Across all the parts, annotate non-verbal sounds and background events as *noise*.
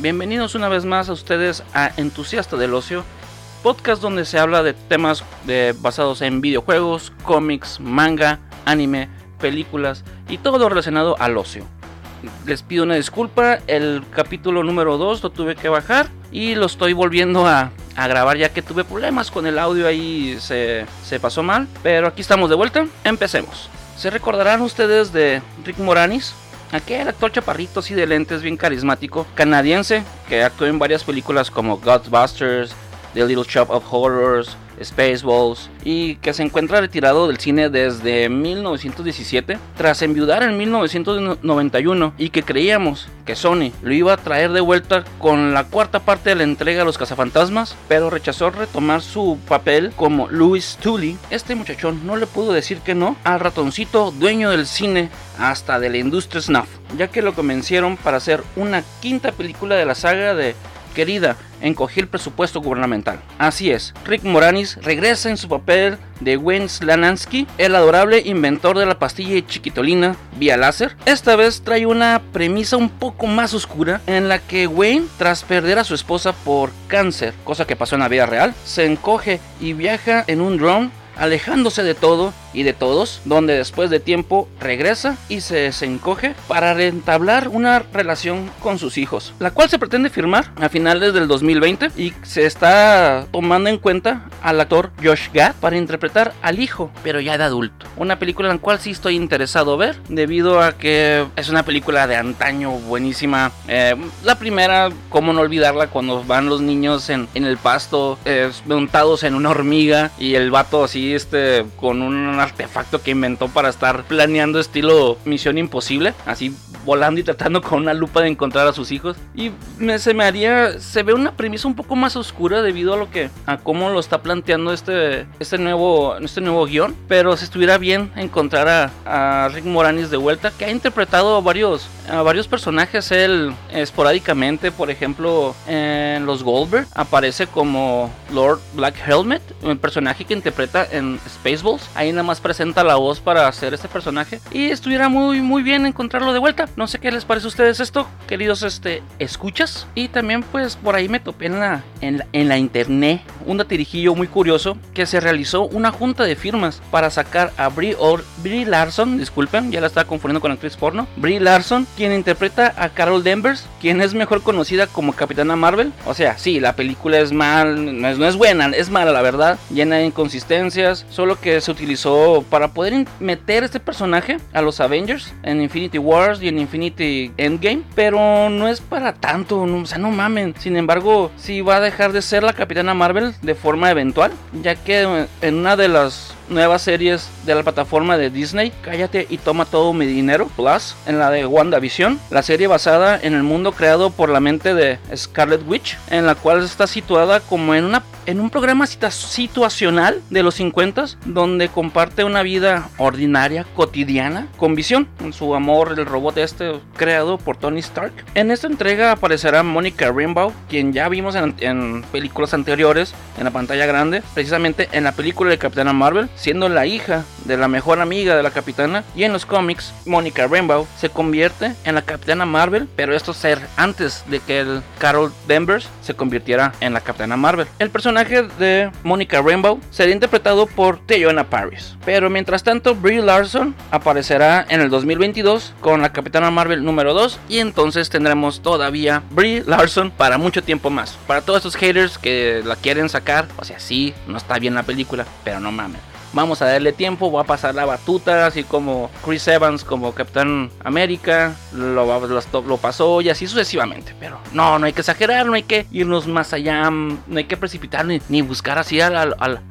Bienvenidos una vez más a ustedes a Entusiasta del Ocio, podcast donde se habla de temas basados en videojuegos, cómics, manga, anime, películas y todo lo relacionado al ocio. Les pido una disculpa, el capítulo número 2 lo tuve que bajar y lo estoy volviendo a, grabar ya que tuve problemas con el audio ahí, se, se pasó mal, pero aquí estamos de vuelta, empecemos. Se recordarán ustedes de Rick Moranis, aquel actor chaparrito así de lentes bien carismático, canadiense, que actuó en varias películas como Ghostbusters, The Little Shop of Horrors, Spaceballs y que se encuentra retirado del cine desde 1917 tras enviudar en 1991 y que creíamos que Sony lo iba a traer de vuelta con la cuarta parte de la entrega a los cazafantasmas, pero rechazó retomar su papel como Louis Tully. Este muchachón no le pudo decir que no al ratoncito dueño del cine hasta de la industria snuff, ya que lo convencieron para hacer una quinta película de la saga de querida encogió el presupuesto gubernamental. Así es, Rick Moranis regresa en su papel de Wayne Slanansky, el adorable inventor de la pastilla chiquitolina vía láser. Esta vez trae una premisa un poco más oscura en la que Wayne, tras perder a su esposa por cáncer, cosa que pasó en la vida real, se encoge y viaja en un drone alejándose de todo y de todos, donde después de tiempo regresa y se desencoge para rentablar una relación con sus hijos, la cual se pretende firmar a finales del 2020 y se está tomando en cuenta al actor Josh Gad para interpretar al hijo, pero ya de adulto. Una película en la cual sí estoy interesado ver, debido a que es una película de antaño buenísima. Eh, la primera, cómo no olvidarla, cuando van los niños en, el pasto, eh, montados en una hormiga y el vato así, este, con artefacto que inventó para estar planeando estilo Misión Imposible, así volando y tratando con una lupa de encontrar a sus hijos. Y se me haría, se ve una premisa un poco más oscura debido a lo que, a cómo lo está planteando este, este nuevo, este nuevo guion. Pero si estuviera bien encontrar a, a Rick Moranis de vuelta, que ha interpretado a varios, a varios personajes él esporádicamente, por ejemplo, en los Goldberg aparece como Lord Black Helmet, un personaje que interpreta en Spaceballs. Ahí nada más presenta la voz para hacer este personaje y estuviera muy muy bien encontrarlo de vuelta. No sé qué les parece a ustedes esto, queridos este escuchas. Y también pues por ahí me topé en la en la, internet un datirijillo muy curioso que se realizó una junta de firmas para sacar a Brie, or, Brie Larson, disculpen, ya la estaba confundiendo con actriz porno. Brie Larson, quien interpreta a Carol Danvers, quien es mejor conocida como Capitana Marvel. O sea, sí, la película es mal, no es, no es buena, es mala la verdad, llena de inconsistencias, solo que se utilizó para poder meter este personaje a los Avengers en Infinity Wars y en Infinity Endgame, pero no es para tanto, o sea, no mamen. Sin embargo, sí va a dejar de ser la Capitana Marvel de forma eventual, ya que en una de las nuevas series de la plataforma de Disney, Cállate y toma todo mi dinero, Plus, en la de WandaVision, la serie basada en el mundo creado por la mente de Scarlet Witch, en la cual está situada como en una en un programa situacional de los 50 donde comparte una vida ordinaria, cotidiana, con visión, en su amor el robot este creado por Tony Stark. En esta entrega aparecerá Monica Rambeau, quien ya vimos en, en películas anteriores en la pantalla grande, precisamente en la película de Capitana Marvel, siendo la hija de la mejor amiga de la capitana. Y en los cómics, Monica Rambeau se convierte en la capitana Marvel, pero esto ser antes de que el Carol Danvers se convirtiera en la capitana Marvel. El personaje de Monica Rambeau sería interpretado por Teyona Paris. Pero mientras tanto, Brie Larson aparecerá en el 2022 con la capitana Marvel número 2 y entonces tendremos todavía Brie Larson para mucho tiempo más. Para todos esos haters que la quieren sacar, o sea, sí, no está bien la película, pero no mames vamos a darle tiempo, voy a pasar la batuta, así como Chris Evans como Capitán América, lo, pasó y así sucesivamente. Pero no, no hay que exagerar, no hay que irnos más allá, no hay que precipitar ni, buscar así a la,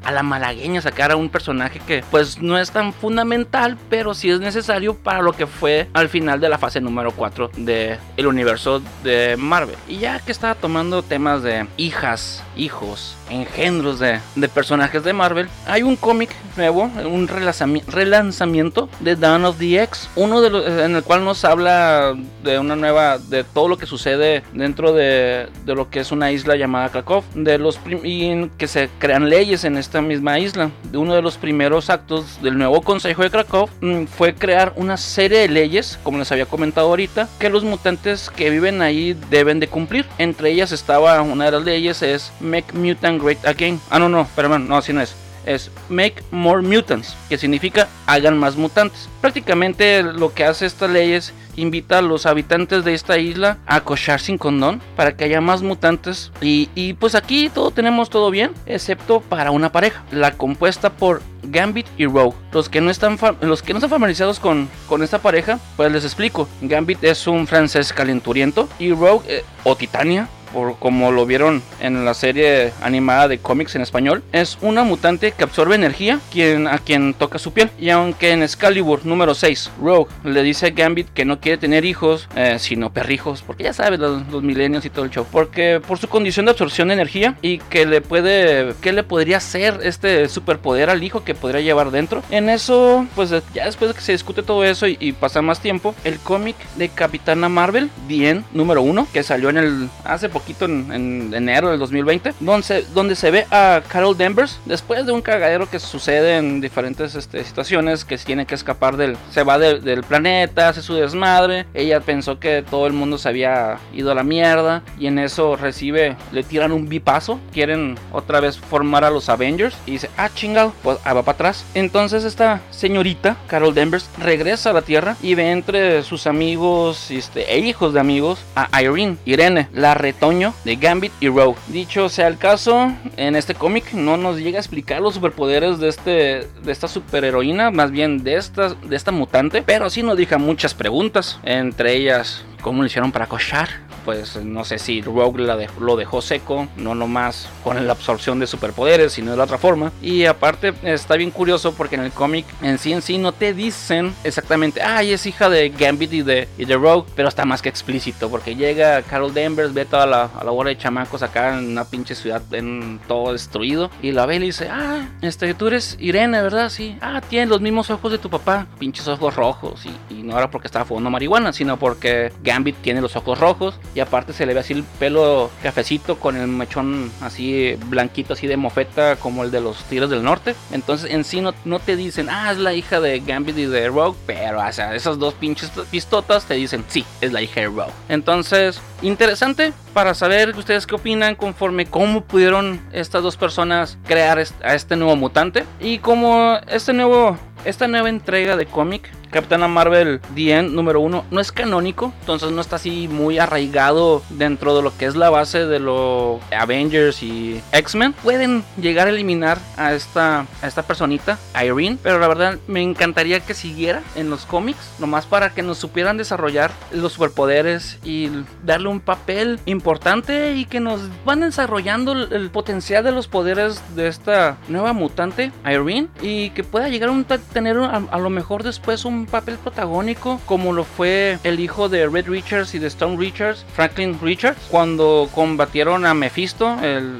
a la, malagueña, sacar a un personaje que pues no es tan fundamental, pero sí es necesario para lo que fue al final de la fase número 4 del el universo de Marvel. Y ya que estaba tomando temas de hijas, hijos, engendros de, de personajes de Marvel, hay un cómic nuevo, un relanzamiento de Dawn of the X, uno de los, en el cual nos habla de una nueva, de todo lo que sucede dentro de, de lo que es una isla llamada Krakow, de los y que se crean leyes en esta misma isla. Uno de los primeros actos del nuevo Consejo de Krakow mm, fue crear una serie de leyes, como les había comentado ahorita, que los mutantes que viven ahí deben de cumplir. Entre ellas estaba una de las leyes es Make Mutant Great Again. Ah, no, no, perdón, no, así no es es Make More Mutants, que significa hagan más mutantes. Prácticamente lo que hace esta ley es invita a los habitantes de esta isla a cochar sin condón para que haya más mutantes. Y, pues aquí todo tenemos todo bien, excepto para una pareja, la compuesta por Gambit y Rogue. Los que no están, los que no están familiarizados con, con esta pareja, pues les explico. Gambit es un francés calenturiento y Rogue eh, o Titania por como lo vieron en la serie animada de cómics en español, es una mutante que absorbe energía quien, a quien toca su piel. Y aunque en Excalibur número 6, Rogue le dice a Gambit que no quiere tener hijos, eh, sino perrijos, porque ya sabes, los, milenios y todo el show, porque por su condición de absorción de energía y que le puede, que le podría hacer este superpoder al hijo que podría llevar dentro. En eso, pues ya después de que se discute todo eso y, pasa más tiempo, el cómic de Capitana Marvel, bien número 1, que salió en el hace poco poquito en, enero del 2020, donde se, donde se ve a Carol Danvers después de un cagadero que sucede en diferentes este, situaciones, que tiene que escapar del, se va del planeta, hace su desmadre, ella pensó que todo el mundo se había ido a la mierda y en eso recibe, le tiran un bipazo, quieren otra vez formar a los Avengers y dice, ah chingado, pues ah, va para atrás. Entonces esta señorita, Carol Danvers, regresa a la Tierra y ve entre sus amigos este, e hijos de amigos a Irene, Irene, la de Gambit y Rogue. Dicho sea el caso, en este cómic no nos llega a explicar los superpoderes de, este, de esta superheroína, más bien de esta, de esta mutante, pero sí nos deja muchas preguntas, entre ellas cómo lo hicieron para cochar. Pues no sé si Rogue lo dejó seco, no nomás con la absorción de superpoderes, sino de la otra forma. Y aparte está bien curioso porque en el cómic en sí en sí no te dicen exactamente, ay, es hija de Gambit y de, y de Rogue, pero está más que explícito porque llega Carol Danvers, ve toda la, a la hora de chamacos acá en una pinche ciudad en todo destruido y la ve y le dice, ah, este, tú eres Irene, ¿verdad? Sí, ah, tiene los mismos ojos de tu papá, pinches ojos rojos y, y no era porque estaba fumando marihuana, sino porque Gambit tiene los ojos rojos y aparte se le ve así el pelo cafecito con el mechón así blanquito, así de mofeta como el de los Tigres del Norte. Entonces en sí no, te dicen, ah, es la hija de Gambit y de Rogue, pero o sea, esas dos pinches pistotas te dicen, sí, es la hija de Rogue. Entonces, interesante para saber ustedes qué opinan conforme cómo pudieron estas dos personas crear a este nuevo mutante y como este nuevo esta nueva entrega de cómic Capitana Marvel The número uno no es canónico, entonces no está así muy arraigado dentro de lo que es la base de los Avengers y X-Men. Pueden llegar a eliminar a esta, a esta personita, Irene, pero la verdad me encantaría que siguiera en los cómics, nomás para que nos supieran desarrollar los superpoderes y darle un papel importante y que nos van desarrollando el, potencial de los poderes de esta nueva mutante, Irene, y que pueda llegar a tener a lo mejor después un papel protagónico como lo fue el hijo de Red Richards y de Stone Richards, Franklin Richards, cuando combatieron a Mephisto, el,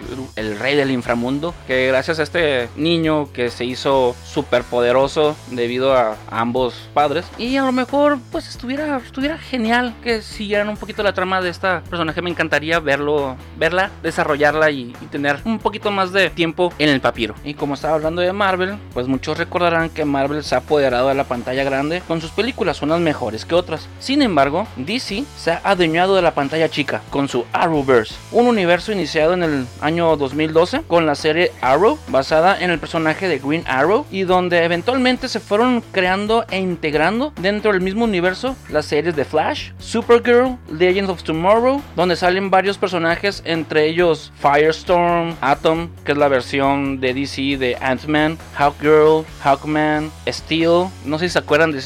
rey del inframundo, que gracias a este niño que se hizo súper poderoso debido a, ambos padres, y a lo mejor pues estuviera, estuviera genial que siguieran un poquito la trama de esta personaje, me encantaría verlo, verla, desarrollarla y tener un poquito más de tiempo en el papiro. Y como estaba hablando de Marvel, pues muchos recordarán que Marvel se ha apoderado de la pantalla grande con sus películas unas mejores que otras. Sin embargo, DC se ha adueñado de la pantalla chica con su Arrowverse, un universo iniciado en el año 2012 con la serie Arrow, basada en el personaje de Green Arrow y donde eventualmente se fueron creando e integrando dentro del mismo universo las series de Flash, Supergirl, Legends of Tomorrow, donde salen varios personajes, entre ellos Firestorm, Atom, que es la versión de DC de Ant-Man, Hawkgirl, Hawkman, Steel, no sé si se acuerdan de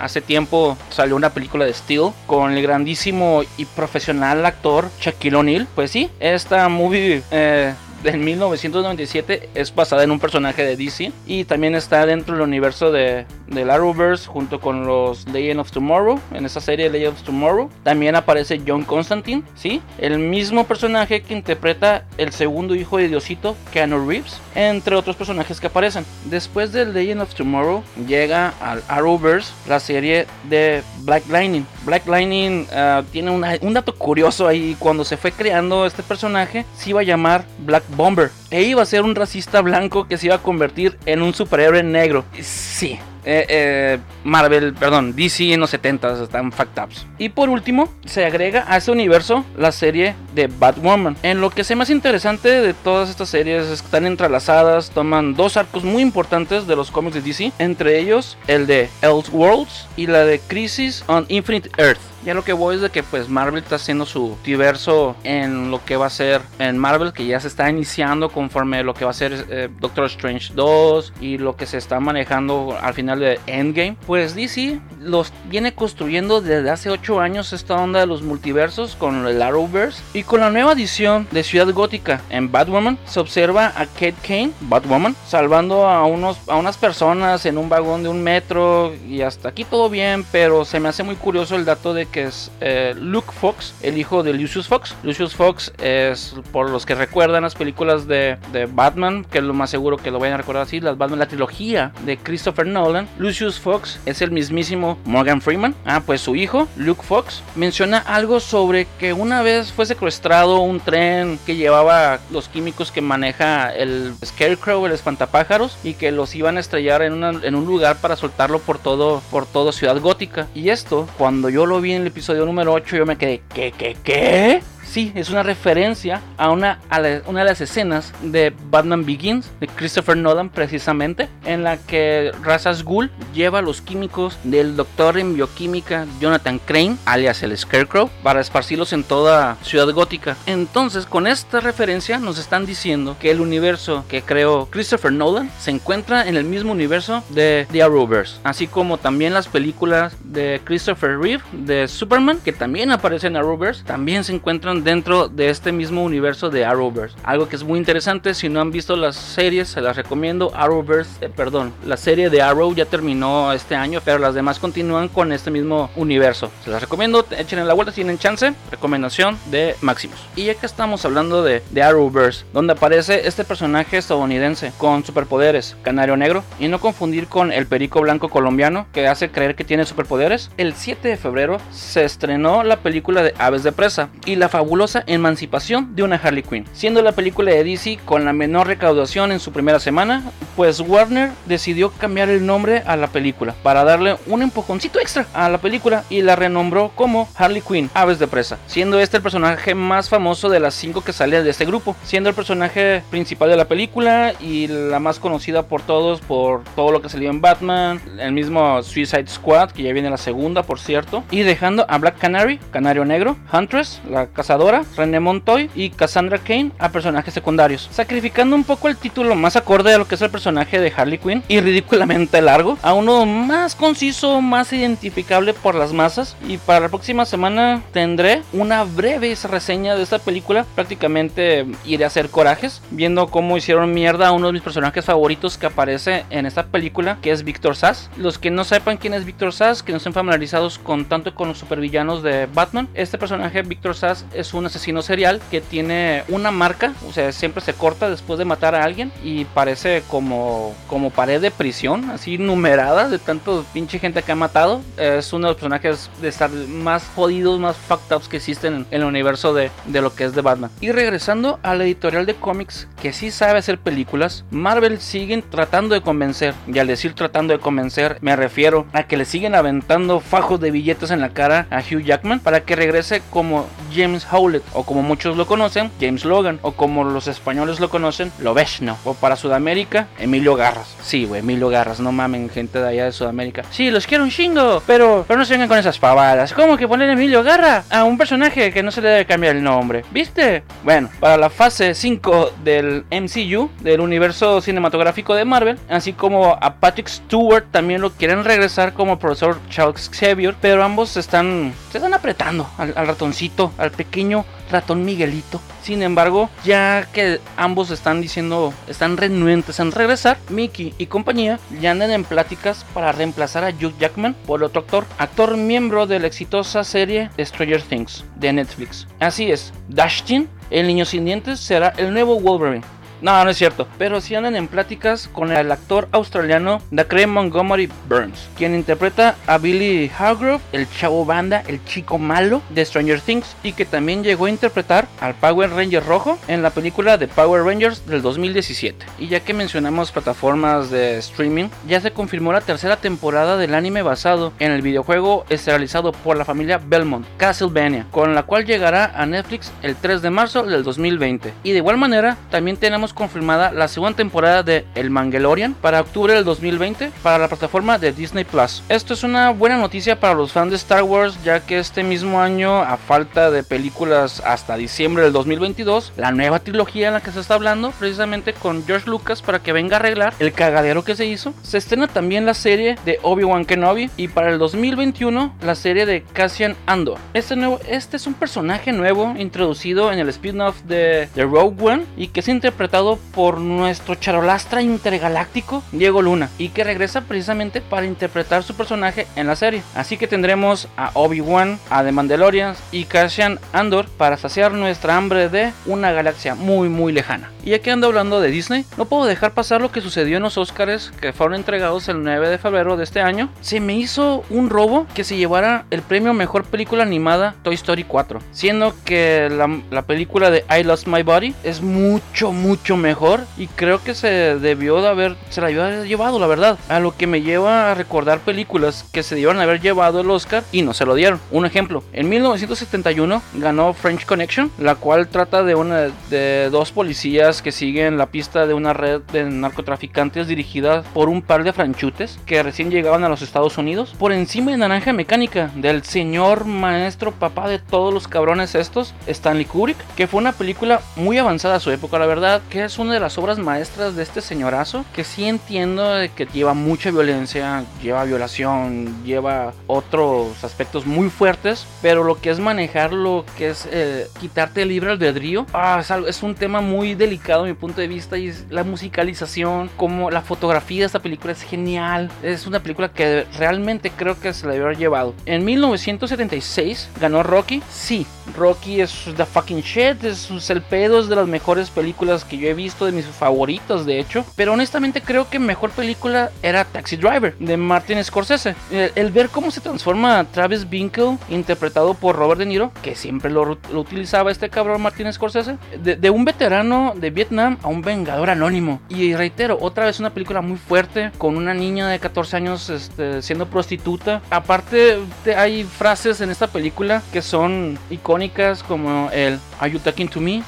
hace tiempo salió una película de Steel con el grandísimo y profesional actor Shaquille O'Neal. Pues sí, esta movie eh, de 1997 es basada en un personaje de DC y también está dentro del universo de, del Arrowverse junto con los Legend of Tomorrow. En esa serie Legend of Tomorrow también aparece John Constantine, ¿sí? El mismo personaje que interpreta el segundo hijo de Diosito, Keanu Reeves, entre otros personajes que aparecen. Después de Legend of Tomorrow llega al Arrowverse la serie de Black Lightning. Black Lightning ah, tiene un dato curioso ahí. Cuando se fue creando este personaje, se iba a llamar Black Bomber. E iba a ser un racista blanco que se iba a convertir en un superhéroe negro. Sí, eh, eh, Marvel, perdón, DC en los 70 están fact ups. Y por último, se agrega a ese universo la serie de Batwoman. En lo que es más interesante de todas estas series es que están entrelazadas, toman dos arcos muy importantes de los cómics de DC, entre ellos el de Elseworlds y la de Crisis on Infinite Earth. Ya lo que voy es de que pues Marvel está haciendo su diverso en lo que va a ser en Marvel, que ya se está iniciando conforme lo que va a ser eh, Doctor Strange 2 y lo que se está manejando al final de Endgame. Pues DC los viene construyendo desde hace 8 años esta onda de los multiversos con el Arrowverse y con la nueva edición de Ciudad Gótica en Batwoman se observa a Kate Kane, Batwoman, salvando a, unos, a unas personas en un vagón de un metro y hasta aquí todo bien, pero se me hace muy curioso el dato de que es eh, Luke Fox, el hijo de Lucius Fox. Lucius Fox es, por los que recuerdan las películas de, Batman, que es lo más seguro que lo vayan a recordar así, las Batman, la trilogía de Christopher Nolan, Lucius Fox es el mismísimo Morgan Freeman. Ah, pues su hijo, Luke Fox, menciona algo sobre que una vez fue secuestrado un tren que llevaba los químicos que maneja el Scarecrow, el espantapájaros, y que los iban a estrellar en, un lugar para soltarlo por todo, por toda Ciudad Gótica. Y esto, cuando yo lo vi en el episodio número 8 yo me quedé, ¿qué, qué, qué? Sí, es una referencia a una, una de las escenas de Batman Begins de Christopher Nolan precisamente, en la que Razas Ghul lleva los químicos del doctor en bioquímica Jonathan Crane, alias el Scarecrow, para esparcirlos en toda Ciudad Gótica. Entonces, con esta referencia nos están diciendo que el universo que creó Christopher Nolan se encuentra en el mismo universo de The Arrowverse, así como también las películas de Christopher Reeve de Superman, que también aparecen en Arrowverse, también se encuentran dentro de este mismo universo de Arrowverse. Algo que es muy interesante, si no han visto las series, se las recomiendo. Arrowverse, eh, perdón, la serie de Arrow ya terminó este año, pero las demás continúan con este mismo universo. Se las recomiendo, echen la vuelta si tienen chance. Recomendación de Maximus. Y ya que estamos hablando de, de Arrowverse, donde aparece este personaje estadounidense con superpoderes, Canario Negro, y no confundir con el Perico Blanco colombiano que hace creer que tiene superpoderes, el 7 de febrero se estrenó la película de Aves de Presa y la fabulosa emancipación de una Harley Quinn, siendo la película de DC con la menor recaudación en su primera semana, pues Warner decidió cambiar el nombre a la película para darle un empujoncito extra a la película y la renombró como Harley Quinn, Aves de Presa, siendo este el personaje más famoso de las cinco que sale de este grupo, siendo el personaje principal de la película y la más conocida por todos por todo lo que salió en Batman, el mismo Suicide Squad, que ya viene la segunda por cierto, y dejando a Black Canary, Canario Negro, Huntress, la cazadora, René Montoy y Cassandra Kane a personajes secundarios, sacrificando un poco el título más acorde a lo que es el personaje de Harley Quinn y ridículamente largo a uno más conciso, más identificable por las masas. Y para la próxima semana tendré una breve reseña de esta película. Prácticamente iré a hacer corajes, viendo cómo hicieron mierda a uno de mis personajes favoritos que aparece en esta película, que es Victor Sass. Los que no sepan quién es Victor Sass, que no estén familiarizados con tanto con los supervillanos de Batman, este personaje Victor Sass es un asesino serial que tiene una marca, o sea, siempre se corta después de matar a alguien y parece como, como pared de prisión, así numerada de tanto pinche gente que ha matado. Es uno de los personajes de estar más jodidos, más fucked ups que existen en, el universo de, de lo que es de Batman. Y regresando a la editorial de cómics que sí sabe hacer películas, Marvel siguen tratando de convencer, y al decir tratando de convencer, me refiero a que le siguen aventando fajos de billetes en la cara a Hugh Jackman para que regrese como James Howlett o como muchos lo conocen, James Logan, o como los españoles lo conocen, Lobezno, o para Sudamérica, Emilio Garras. Sí, güey, Emilio Garras, no mamen, gente de allá de Sudamérica. Sí, los quiero un chingo, pero, pero no se vengan con esas pavadas. ¿Cómo que poner Emilio Garra a un personaje que no se le debe cambiar el nombre? ¿Viste? Bueno, para la fase 5 del MCU, del universo cinematográfico de Marvel, así como a Patrick Stewart también lo quieren regresar como profesor Charles Xavier, pero ambos están, se están apretando al, al ratoncito, al pequeño ratón Miguelito. Sin embargo, ya que ambos están diciendo, están renuentes en regresar, Mickey y compañía ya andan en pláticas para reemplazar a Hugh Jackman por otro actor, actor miembro de la exitosa serie Stranger Things de Netflix. Así es, Dashtin, el niño sin dientes, será el nuevo Wolverine. No, no es cierto. Pero sí andan en pláticas con el actor australiano Dacre Montgomery Burns, quien interpreta a Billy Hargrove, el chavo banda, el chico malo de Stranger Things, y que también llegó a interpretar al Power Ranger rojo en la película de Power Rangers del 2017. Y ya que mencionamos plataformas de streaming, ya se confirmó la tercera temporada del anime basado en el videojuego esterilizado por la familia Belmont, Castlevania, con la cual llegará a Netflix el 3 de marzo del 2020. Y de igual manera, también tenemos confirmada la segunda temporada de El Mangalorian para octubre del 2020 para la plataforma de Disney Plus. Esto es una buena noticia para los fans de Star Wars, ya que este mismo año, a falta de películas hasta diciembre del 2022, la nueva trilogía en la que se está hablando, precisamente con George Lucas para que venga a arreglar el cagadero que se hizo, se estrena también la serie de Obi-Wan Kenobi y para el 2021 la serie de Cassian Andor. Este, nuevo, este es un personaje nuevo introducido en el spin-off de, de Rogue One y que es interpretado por nuestro charolastra intergaláctico Diego Luna y que regresa precisamente para interpretar su personaje en la serie. Así que tendremos a Obi-Wan, a The Mandalorian y Cassian Andor para saciar nuestra hambre de una galaxia muy muy lejana. Y ya que ando hablando de Disney, no puedo dejar pasar lo que sucedió en los Oscars que fueron entregados el 9 de febrero de este año. Se me hizo un robo que se llevara el premio Mejor Película Animada Toy Story 4, siendo que la película de I Lost My Body es mucho mucho mejor y creo que se debió de haber, se la llevado, la verdad. A lo que me lleva a recordar películas que se debieron haber llevado el Oscar y no se lo dieron. Un ejemplo, en 1971 ganó French Connection, la cual trata de una de dos policías que siguen la pista de una red de narcotraficantes dirigida por un par de franchutes que recién llegaban a los Estados Unidos. Por encima de Naranja Mecánica del señor maestro papá de todos los cabrones estos, Stanley Kubrick, que fue una película muy avanzada a su época, la verdad, que es una de las obras maestras de este señorazo, que sí entiendo que lleva mucha violencia, lleva violación, lleva otros aspectos muy fuertes, pero lo que es manejar lo que es eh, quitarte el libre albedrío, ah, es, es, un tema muy delicado a mi punto de vista y la musicalización, como la fotografía de esta película es genial, es una película que realmente creo que se la debe haber llevado. En 1976 ganó Rocky, sí, Rocky es the fucking shit, es, es el pedo, es de las mejores películas que yo he visto, de mis favoritos de hecho. Pero honestamente creo que mejor película era Taxi Driver de Martin Scorsese. El, ver cómo se transforma Travis Binkle, interpretado por Robert De Niro, que siempre lo, utilizaba este cabrón Martin Scorsese, de, un veterano de Vietnam a un vengador anónimo. Y reitero, otra vez una película muy fuerte, con una niña de 14 años este, siendo prostituta. Aparte, hay frases en esta película que son icónicas como el Are you talking to me?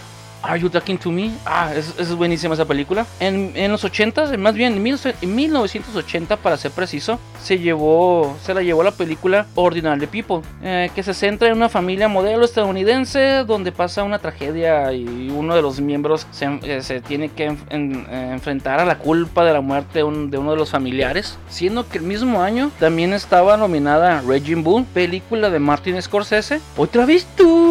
Are You Talking to Me? Ah, es, es buenísima esa película. En, en los 80 más bien en, 1980 para ser preciso, se llevó, se la llevó la película Ordinary People, eh, que se centra en una familia modelo estadounidense donde pasa una tragedia y uno de los miembros se, eh, se tiene que eh, enfrentar a la culpa de la muerte de, de, uno de los familiares, siendo que el mismo año también estaba nominada Regine Bull, película de Martin Scorsese. Otra vez tú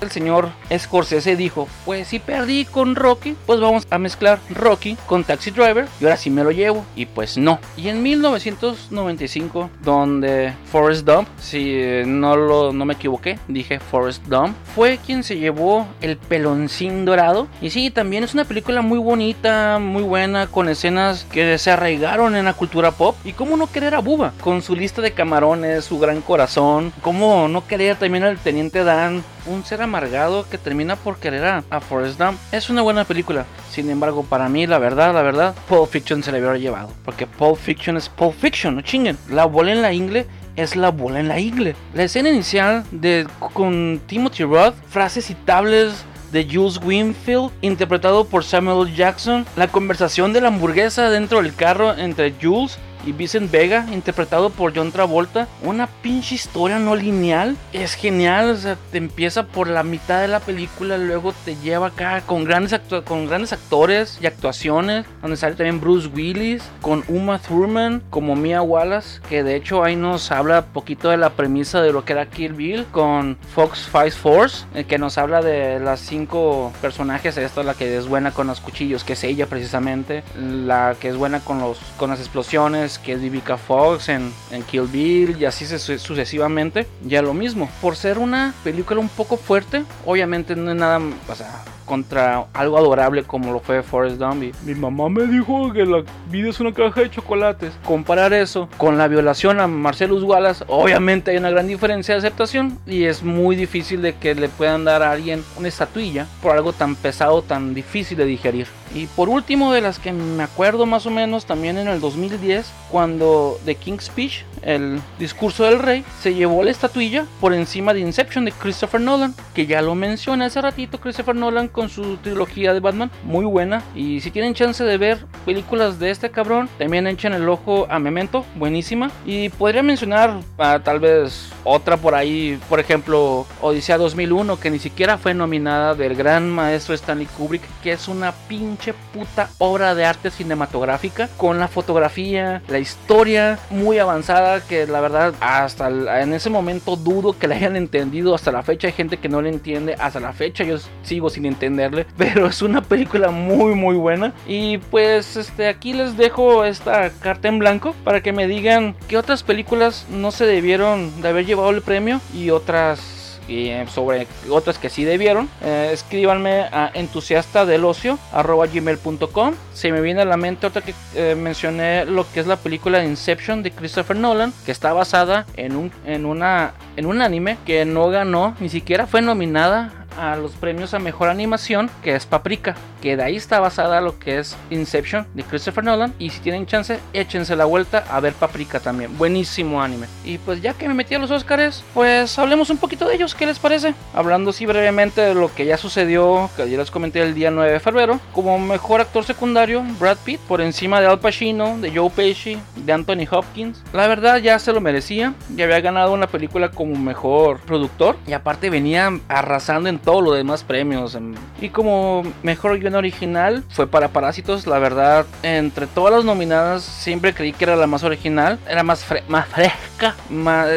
el señor Scorsese dijo, pues si perdí con Rocky, pues vamos a mezclar Rocky con Taxi Driver y ahora sí me lo llevo. Y pues no. Y en 1995, donde Forrest Dump, si no, lo, no me equivoqué, dije Forrest Dump, fue quien se llevó el peloncín dorado. Y sí, también es una película muy bonita, muy buena, con escenas que se arraigaron en la cultura pop. Y cómo no querer a Buba, con su lista de camarones, su gran corazón. Cómo no querer también al teniente Dan, un ser amargado que termina por querer a, Forrest Gump. Es una buena película. Sin embargo, para mí, la verdad, la verdad, Pulp Fiction se le hubiera llevado. Porque Pulp Fiction es Pulp Fiction, no chinguen. La bola en la ingle es la bola en la ingle. La escena inicial de con Timothy Roth, frases citables de Jules Winfield, interpretado por Samuel Jackson, la conversación de la hamburguesa dentro del carro entre Jules y Vincent Vega, interpretado por John Travolta. Una pinche historia no lineal. Es genial, o sea, te empieza por la mitad de la película, luego te lleva acá con grandes, con grandes actores y actuaciones, donde sale también Bruce Willis, con Uma Thurman como Mia Wallace, que de hecho ahí nos habla poquito de la premisa de lo que era Kill Bill, con Fox Five Force, eh, que nos habla de las cinco personajes, esta es la que es buena con los cuchillos, que es ella precisamente, la que es buena con, los, con las explosiones, que es Vivica Fox en, en Kill Bill, y así sucesivamente, ya lo mismo, por ser una película un poco fuerte, obviamente no es nada, o sea, contra algo adorable como lo fue Forrest Gump. Mi mamá me dijo que la vida es una caja de chocolates. Comparar eso con la violación a Marcelus Wallace, obviamente hay una gran diferencia de aceptación y es muy difícil de que le puedan dar a alguien una estatuilla por algo tan pesado, tan difícil de digerir. Y por último, de las que me acuerdo más o menos, también en el 2010, cuando The King's Speech, el discurso del rey, se llevó la estatuilla por encima de Inception de Christopher Nolan, que ya lo mencioné hace ratito, Christopher Nolan con su trilogía de Batman, muy buena. Y si tienen chance de ver películas de este cabrón, también echen el ojo a Memento, buenísima. Y podría mencionar ah, tal vez otra por ahí, por ejemplo, Odisea 2001, que ni siquiera fue nominada del gran maestro Stanley Kubrick, que es una pinche puta obra de arte cinematográfica con la fotografía, la historia muy avanzada que la verdad hasta en ese momento dudo que la hayan entendido. Hasta la fecha hay gente que no le entiende. Hasta la fecha yo sigo sin entenderle. *laughs* Pero es una película muy muy buena. Y pues este aquí les dejo esta carta en blanco para que me digan qué otras películas no se debieron de haber llevado el premio y otras y eh, sobre otras que sí debieron, eh, escríbanme a entusiasta del ocio gmail.com. Se me viene a la mente otra que eh, mencioné lo que es la película Inception de Christopher Nolan, que está basada en un, en una, en un anime que no ganó, ni siquiera fue nominada a los premios a mejor animación, que es Paprika, que de ahí está basada lo que es Inception de Christopher Nolan. Y si tienen chance, échense la vuelta a ver Paprika también. Buenísimo anime. Y pues ya que me metí a los Oscars, pues hablemos un poquito de ellos. ¿Qué les parece? Hablando así brevemente de lo que ya sucedió, que ya les comenté el día 9 de febrero. Como mejor actor secundario, Brad Pitt, por encima de Al Pacino, de Joe Pesci, de Anthony Hopkins. La verdad ya se lo merecía. Ya había ganado una película como mejor productor. Y aparte venía arrasando en todos los demás premios. Y como mejor guion original fue para Parásitos. La verdad, entre todas las nominadas, siempre creí que era la más original. Era más, más fresca,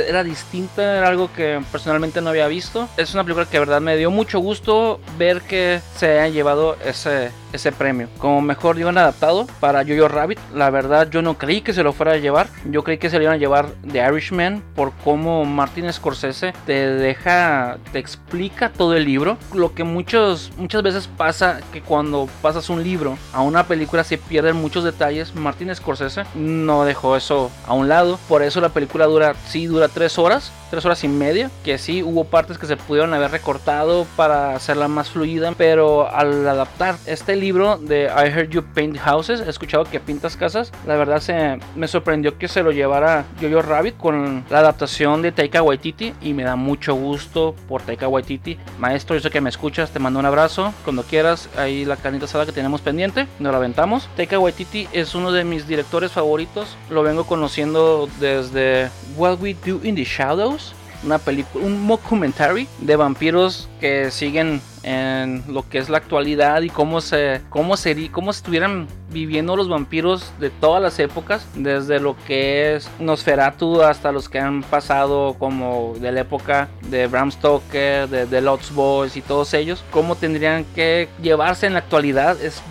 era distinta, era algo que personalmente no había visto. Es una película que de verdad me dio mucho gusto ver que se haya llevado ese ese premio. Como mejor guion adaptado para Jojo Rabbit, la verdad yo no creí que se lo fuera a llevar. Yo creí que se lo iban a llevar The Irishman por cómo Martin Scorsese te deja, te explica todo el libro. Lo que muchos, muchas veces pasa que cuando pasas un libro a una película se pierden muchos detalles. Martin Scorsese no dejó eso a un lado. Por eso la película dura, sí, dura tres horas tres horas y media, que sí hubo partes que se pudieron haber recortado para hacerla más fluida, pero al adaptar este libro de I Heard You Paint Houses, he escuchado que pintas casas, la verdad se me sorprendió que se lo llevara Jojo Rabbit con la adaptación de Taika Waititi y me da mucho gusto por Taika Waititi. Maestro, yo sé que me escuchas, te mando un abrazo, cuando quieras, ahí la canita asada que tenemos pendiente, nos la aventamos. Taika Waititi es uno de mis directores favoritos, lo vengo conociendo desde What We Do in the Shadows una película, un mockumentary de vampiros que siguen en lo que es la actualidad y cómo se cómo sería cómo estuvieran viviendo los vampiros de todas las épocas desde lo que es Nosferatu hasta los que han pasado como de la época de Bram Stoker de The Lost Boys y todos ellos cómo tendrían que llevarse en la actualidad es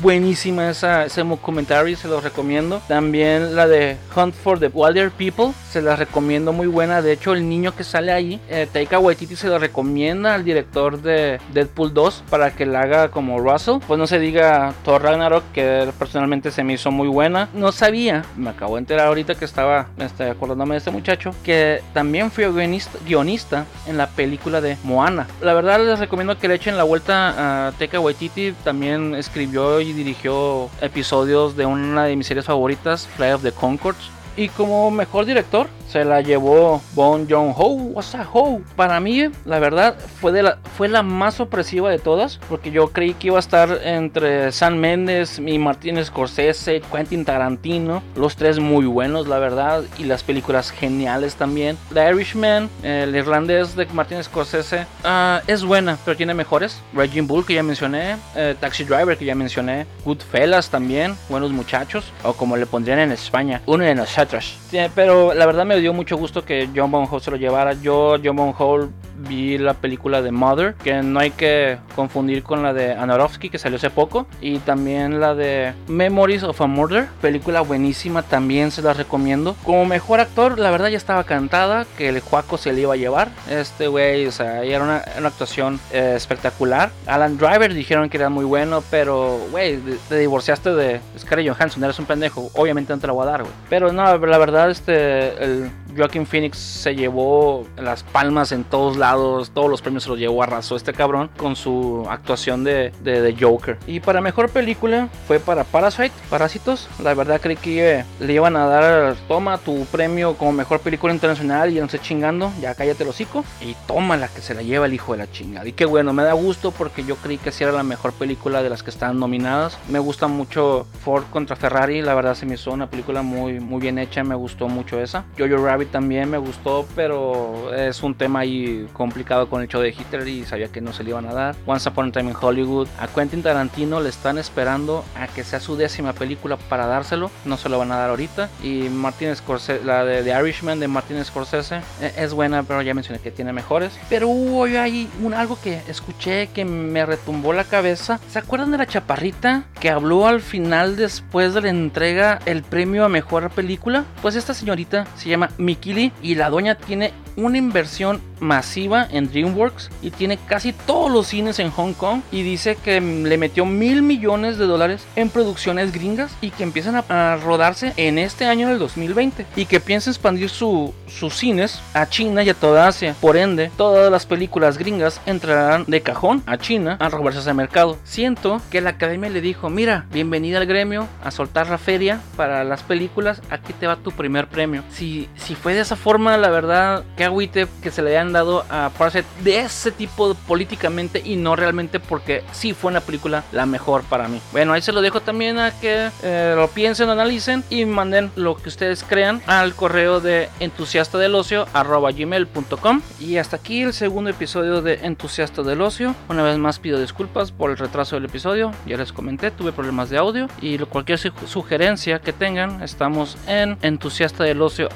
buenísima esa, ese comentario, se los recomiendo. También la de Hunt for the Wilder People, se la recomiendo muy buena. De hecho, el niño que sale ahí, eh, Taika Waititi se lo recomienda al director de Deadpool 2 para que la haga como Russell. Pues no se diga Thor Ragnarok, que personalmente se me hizo muy buena. No sabía, me acabo de enterar ahorita que estaba este, acordándome de este muchacho, que también fue guionista, guionista en la película de Moana. La verdad les recomiendo que le echen la vuelta a Taika Waititi. También escribió dirigió episodios de una de mis series favoritas, Fly of the Concords. Y como mejor director, se la llevó Bon Joon Ho. What's a Ho? Para mí, la verdad, fue, de la, fue la más opresiva de todas. Porque yo creí que iba a estar entre San Méndez y Martínez Scorsese, Quentin Tarantino. Los tres muy buenos, la verdad. Y las películas geniales también. The Irishman, el irlandés de Martínez Scorsese, uh, es buena, pero tiene mejores. Raging Bull, que ya mencioné. Uh, Taxi Driver, que ya mencioné. Goodfellas también. Buenos muchachos. O como le pondrían en España, uno de nosotros. Sí, pero la verdad me dio mucho gusto que John Bon Ho se lo llevara. Yo, John Bon Ho, vi la película de Mother, que no hay que confundir con la de Anarovsky, que salió hace poco. Y también la de Memories of a Murder, película buenísima, también se la recomiendo. Como mejor actor, la verdad ya estaba cantada que el Juaco se le iba a llevar. Este güey, o sea, era una, una actuación eh, espectacular. Alan Driver dijeron que era muy bueno, pero, güey, te divorciaste de Scarlett Johansson, eres un pendejo. Obviamente no te la voy a dar, güey. Pero no, la verdad, este, el True. Joaquin Phoenix se llevó las palmas en todos lados, todos los premios se los llevó, arrasó este cabrón con su actuación de, de, Joker. Y para mejor película fue para Parasite, Parásitos. La verdad creí que le iban a dar, toma tu premio como mejor película internacional y no sé chingando, ya cállate el hocico. Y toma la que se la lleva el hijo de la chingada. Y qué bueno, me da gusto porque yo creí que sí era la mejor película de las que están nominadas. Me gusta mucho Ford contra Ferrari, la verdad se me hizo una película muy, muy bien hecha, me gustó mucho esa. Jojo Rabbit también me gustó, pero es un tema ahí complicado con el show de Hitler y sabía que no se le iban a dar. Once Upon a Time in Hollywood. A Quentin Tarantino le están esperando a que sea su décima película para dárselo. No se lo van a dar ahorita. Y Martin Scorsese, la de The Irishman de Martin Scorsese, es buena, pero ya mencioné que tiene mejores. Pero hubo ahí un, algo que escuché que me retumbó la cabeza. ¿Se acuerdan de la chaparrita que habló al final después de la entrega el premio a mejor película? Pues esta señorita se llama Mikili y la doña tiene una inversión masiva en DreamWorks y tiene casi todos los cines en Hong Kong y dice que le metió mil millones de dólares en producciones gringas y que empiezan a, rodarse en este año del 2020 y que piensa expandir su, sus cines a China y a toda Asia. Por ende, todas las películas gringas entrarán de cajón a China a robarse ese mercado. Siento que la academia le dijo, mira, bienvenida al gremio, a soltar la feria para las películas, aquí te va tu primer premio. Si, si fue de esa forma, la verdad, que agüite que se le hayan dado a Parasite de ese tipo políticamente y no realmente porque sí fue una película la mejor para mí. Bueno, ahí se lo dejo también a que eh, lo piensen, analicen y manden lo que ustedes crean al correo de entusiasta del ocio gmail.com y hasta aquí el segundo episodio de entusiasta del ocio. Una vez más pido disculpas por el retraso del episodio, ya les comenté, tuve problemas de audio y cualquier sugerencia que tengan, estamos en entusiasta del ocio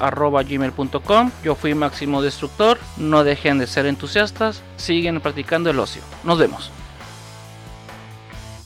gmail.com. Yo fui Máximo Destructor, no dejen de ser entusiastas, siguen practicando el ocio. Nos vemos.